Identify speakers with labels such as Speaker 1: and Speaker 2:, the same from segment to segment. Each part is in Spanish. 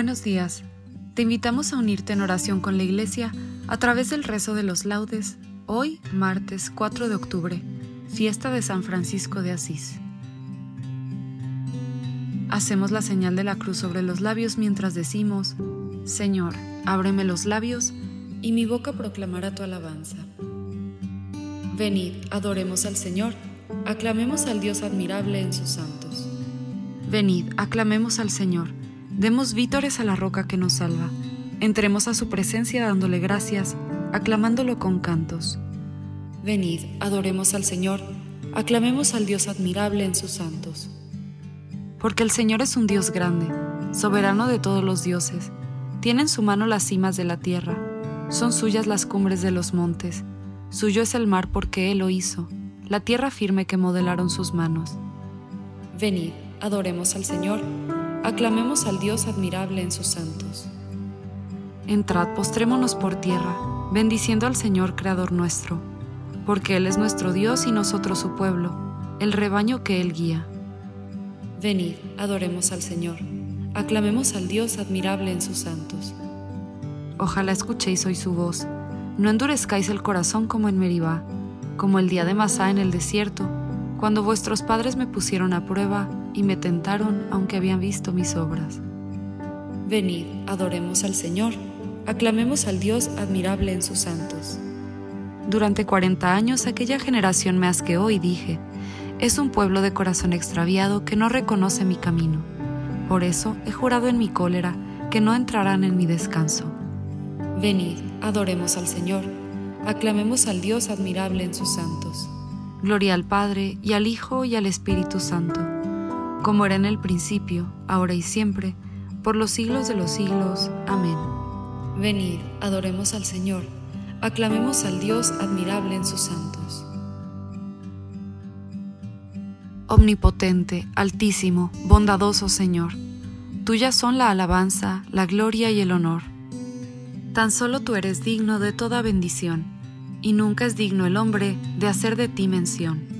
Speaker 1: Buenos días. Te invitamos a unirte en oración con la Iglesia a través del rezo de los laudes, hoy martes 4 de octubre, fiesta de San Francisco de Asís. Hacemos la señal de la cruz sobre los labios mientras decimos, Señor, ábreme los labios y mi boca proclamará tu alabanza. Venid, adoremos al Señor, aclamemos al Dios admirable en sus santos. Venid, aclamemos al Señor Demos vítores a la roca que nos salva. Entremos a su presencia dándole gracias, aclamándolo con cantos. Venid, adoremos al Señor, aclamemos al Dios admirable en sus santos. Porque el Señor es un Dios grande, soberano de todos los dioses. Tiene en su mano las cimas de la tierra, son suyas las cumbres de los montes. Suyo es el mar porque Él lo hizo, la tierra firme que modelaron sus manos. Venid, adoremos al Señor Aclamemos al Dios admirable en sus santos. Entrad, postrémonos por tierra, bendiciendo al Señor Creador nuestro, porque Él es nuestro Dios y nosotros su pueblo, el rebaño que Él guía. Venid, adoremos al Señor, aclamemos al Dios admirable en sus santos. Ojalá escuchéis hoy su voz, no endurezcáis el corazón como en Meribá, como el día de Masá en el desierto, cuando vuestros padres me pusieron a prueba y me tentaron aunque habían visto mis obras. Venid, adoremos al Señor, aclamemos al Dios admirable en sus santos. Durante cuarenta años aquella generación me asqueó y dije, es un pueblo de corazón extraviado que no reconoce mi camino. Por eso he jurado en mi cólera que no entrarán en mi descanso. Venid, adoremos al Señor, aclamemos al Dios admirable en sus santos. Gloria al Padre, y al Hijo, y al Espíritu Santo, como era en el principio, ahora y siempre, por los siglos de los siglos. Amén. Venid, adoremos al Señor, aclamemos al Dios admirable en sus santos. Omnipotente, altísimo, bondadoso Señor, tuya son la alabanza, la gloria y el honor. Tan solo tú eres digno de toda bendición y nunca es digno el hombre de hacer de ti mención.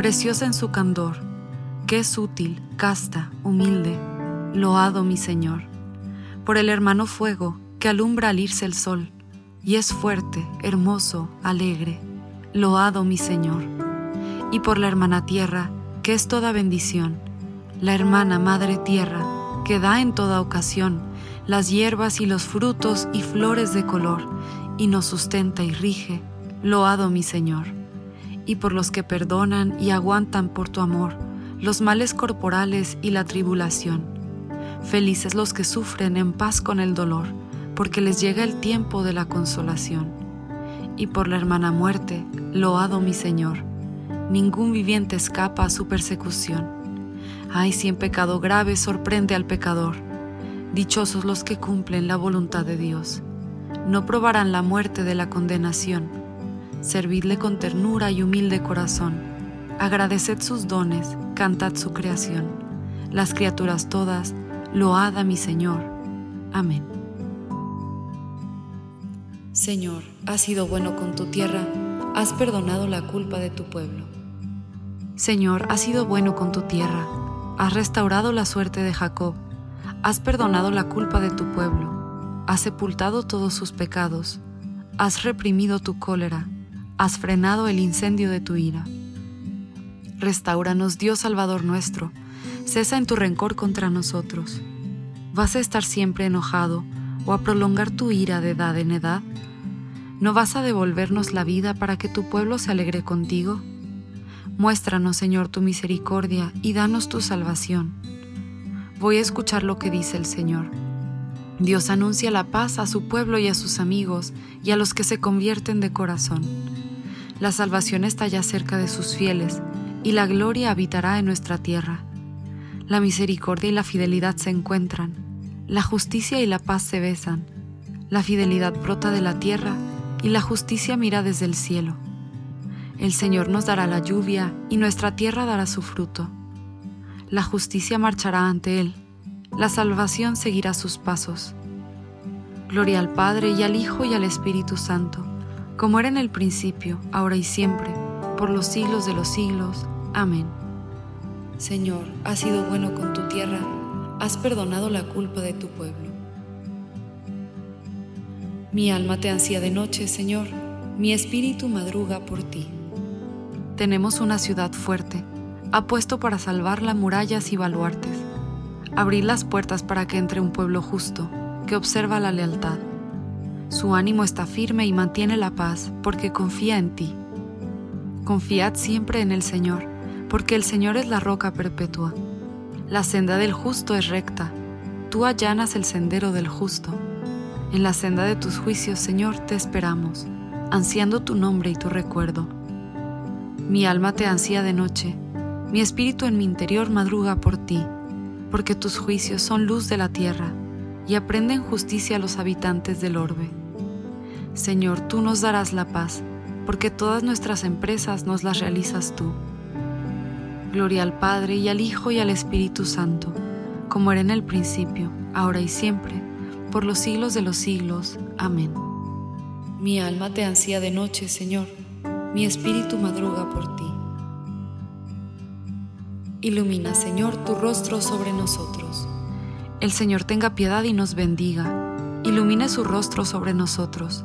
Speaker 1: preciosa en su candor, que es útil, casta, humilde, loado mi Señor, por el hermano fuego, que alumbra al irse el sol, y es fuerte, hermoso, alegre, loado mi Señor, y por la hermana tierra, que es toda bendición, la hermana madre tierra, que da en toda ocasión las hierbas y los frutos y flores de color, y nos sustenta y rige, Loado mi Señor, y por los que perdonan y aguantan por tu amor los males corporales y la tribulación. Felices los que sufren en paz con el dolor, porque les llega el tiempo de la consolación. Y por la hermana muerte, loado mi Señor, ningún viviente escapa a su persecución. Ay, si en pecado grave sorprende al pecador, dichosos los que cumplen la voluntad de Dios, no probarán la muerte de la condenación. Servidle con ternura y humilde corazón, agradeced sus dones, cantad su creación. Las criaturas todas, load a mi Señor. Amén. Señor, has sido bueno con tu tierra, has perdonado la culpa de tu pueblo. Señor, has sido bueno con tu tierra, has restaurado la suerte de Jacob, has perdonado la culpa de tu pueblo, has sepultado todos sus pecados, has reprimido tu cólera, has frenado el incendio de tu ira. Restauranos, Dios Salvador nuestro, cesa en tu rencor contra nosotros. ¿Vas a estar siempre enojado o a prolongar tu ira de edad en edad? ¿No vas a devolvernos la vida para que tu pueblo se alegre contigo? Muéstranos, Señor, tu misericordia y danos tu salvación. Voy a escuchar lo que dice el Señor. Dios anuncia la paz a su pueblo y a sus amigos y a los que se convierten de corazón. La salvación está ya cerca de sus fieles y la gloria habitará en nuestra tierra. La misericordia y la fidelidad se encuentran, la justicia y la paz se besan, la fidelidad brota de la tierra y la justicia mira desde el cielo. El Señor nos dará la lluvia y nuestra tierra dará su fruto. La justicia marchará ante Él, la salvación seguirá sus pasos. Gloria al Padre y al Hijo y al Espíritu Santo, como era en el principio, ahora y siempre, por los siglos de los siglos. Amén. Señor, has sido bueno con tu tierra, has perdonado la culpa de tu pueblo. Mi alma te ansía de noche, Señor, mi espíritu madruga por ti. Tenemos una ciudad fuerte, apuesto para salvarla murallas y baluartes. Abrir las puertas para que entre un pueblo justo, que observa la lealtad. Su ánimo está firme y mantiene la paz, porque confía en ti. Confiad siempre en el Señor, porque el Señor es la roca perpetua. La senda del justo es recta, tú allanas el sendero del justo. En la senda de tus juicios, Señor, te esperamos, ansiando tu nombre y tu recuerdo. Mi alma te ansía de noche, mi espíritu en mi interior madruga por ti, porque tus juicios son luz de la tierra y aprenden justicia a los habitantes del orbe. Señor, tú nos darás la paz, porque todas nuestras empresas nos las realizas tú. Gloria al Padre y al Hijo y al Espíritu Santo, como era en el principio, ahora y siempre por los siglos de los siglos. Amén. Mi alma te ansía de noche, Señor, mi espíritu madruga por ti. Ilumina, Señor, tu rostro sobre nosotros. El Señor tenga piedad y nos bendiga. Ilumine su rostro sobre nosotros.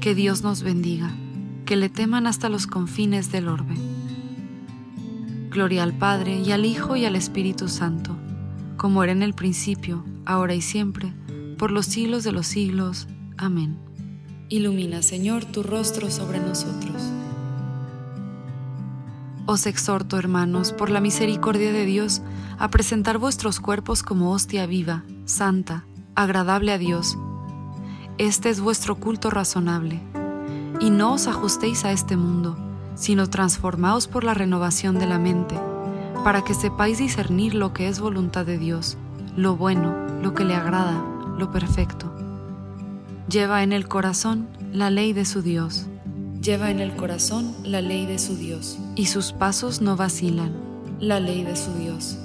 Speaker 1: Que Dios nos bendiga, que le teman hasta los confines del orbe. Gloria al Padre y al Hijo y al Espíritu Santo, como era en el principio, ahora y siempre, por los siglos de los siglos. Amén. Ilumina, Señor, tu rostro sobre nosotros. Os exhorto, hermanos, por la misericordia de Dios, a presentar vuestros cuerpos como hostia viva, santa, agradable a Dios. Este es vuestro culto razonable. Y no os ajustéis a este mundo, sino transformaos por la renovación de la mente, para que sepáis discernir lo que es voluntad de Dios, lo bueno, lo que le agrada lo perfecto. Lleva en el corazón la ley de su Dios. Lleva en el corazón la ley de su Dios. Y sus pasos no vacilan. La ley de su Dios.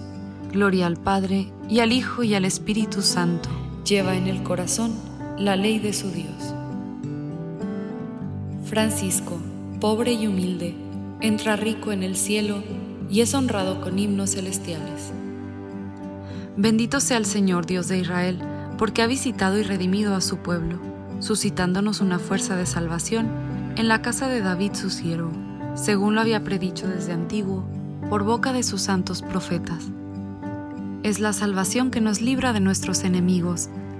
Speaker 1: Gloria al Padre, y al Hijo, y al Espíritu Santo. Lleva en el corazón la ley de su Dios. Francisco, pobre y humilde, entra rico en el cielo y es honrado con himnos celestiales. Bendito sea el Señor Dios de Israel porque ha visitado y redimido a su pueblo, suscitándonos una fuerza de salvación en la casa de David su siervo, según lo había predicho desde antiguo, por boca de sus santos profetas. Es la salvación que nos libra de nuestros enemigos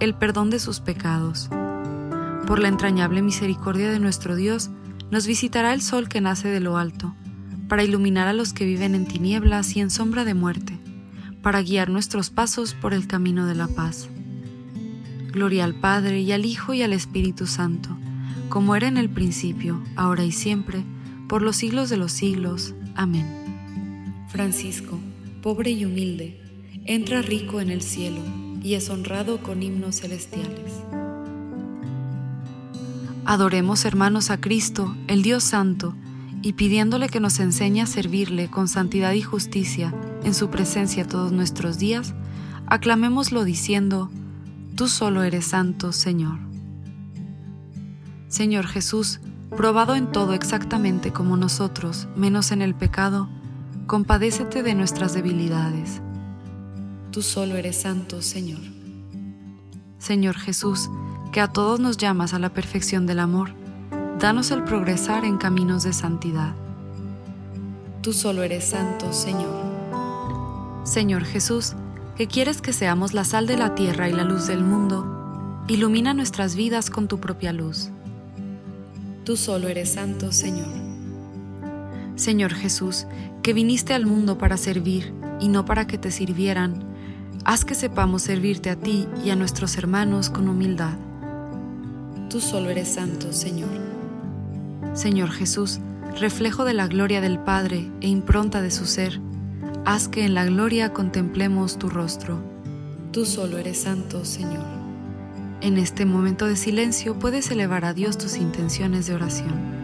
Speaker 1: el perdón de sus pecados. Por la entrañable misericordia de nuestro Dios, nos visitará el sol que nace de lo alto, para iluminar a los que viven en tinieblas y en sombra de muerte, para guiar nuestros pasos por el camino de la paz. Gloria al Padre y al Hijo y al Espíritu Santo, como era en el principio, ahora y siempre, por los siglos de los siglos. Amén. Francisco, pobre y humilde, entra rico en el cielo y es honrado con himnos celestiales. Adoremos hermanos a Cristo, el Dios Santo, y pidiéndole que nos enseñe a servirle con santidad y justicia en su presencia todos nuestros días, aclamémoslo diciendo, Tú solo eres santo, Señor. Señor Jesús, probado en todo exactamente como nosotros, menos en el pecado, compadécete de nuestras debilidades. Tú solo eres santo, Señor. Señor Jesús, que a todos nos llamas a la perfección del amor, danos el progresar en caminos de santidad. Tú solo eres santo, Señor. Señor Jesús, que quieres que seamos la sal de la tierra y la luz del mundo, ilumina nuestras vidas con tu propia luz. Tú solo eres santo, Señor. Señor Jesús, que viniste al mundo para servir y no para que te sirvieran, haz que sepamos servirte a ti y a nuestros hermanos con humildad. Tú solo eres santo, Señor. Señor Jesús, reflejo de la gloria del Padre e impronta de su ser, haz que en la gloria contemplemos tu rostro. Tú solo eres santo, Señor. En este momento de silencio puedes elevar a Dios tus intenciones de oración.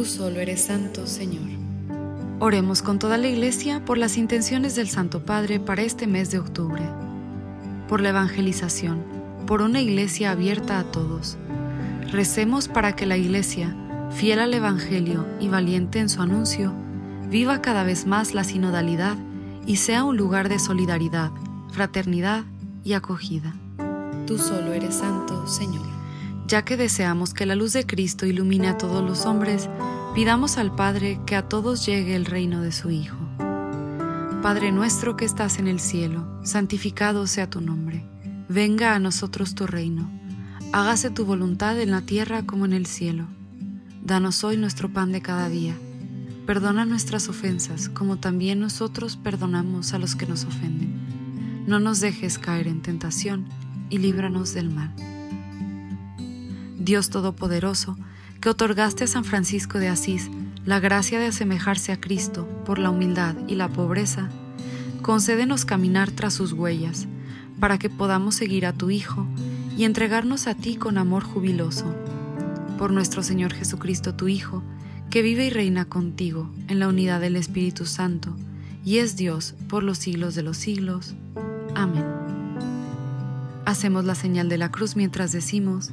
Speaker 1: Tú solo eres santo, Señor. Oremos con toda la Iglesia por las intenciones del Santo Padre para este mes de octubre, por la evangelización, por una Iglesia abierta a todos. Recemos para que la Iglesia, fiel al Evangelio y valiente en su anuncio, viva cada vez más la sinodalidad y sea un lugar de solidaridad, fraternidad y acogida. Tú solo eres santo, Señor. Ya que deseamos que la luz de Cristo ilumine a todos los hombres, Pidamos al Padre que a todos llegue el reino de su Hijo. Padre nuestro que estás en el cielo, santificado sea tu nombre. Venga a nosotros tu reino. Hágase tu voluntad en la tierra como en el cielo. Danos hoy nuestro pan de cada día. Perdona nuestras ofensas como también nosotros perdonamos a los que nos ofenden. No nos dejes caer en tentación y líbranos del mal. Dios Todopoderoso, que otorgaste a San Francisco de Asís la gracia de asemejarse a Cristo por la humildad y la pobreza, concédenos caminar tras sus huellas, para que podamos seguir a tu Hijo y entregarnos a ti con amor jubiloso. Por nuestro Señor Jesucristo, tu Hijo, que vive y reina contigo en la unidad del Espíritu Santo, y es Dios por los siglos de los siglos. Amén. Hacemos la señal de la cruz mientras decimos,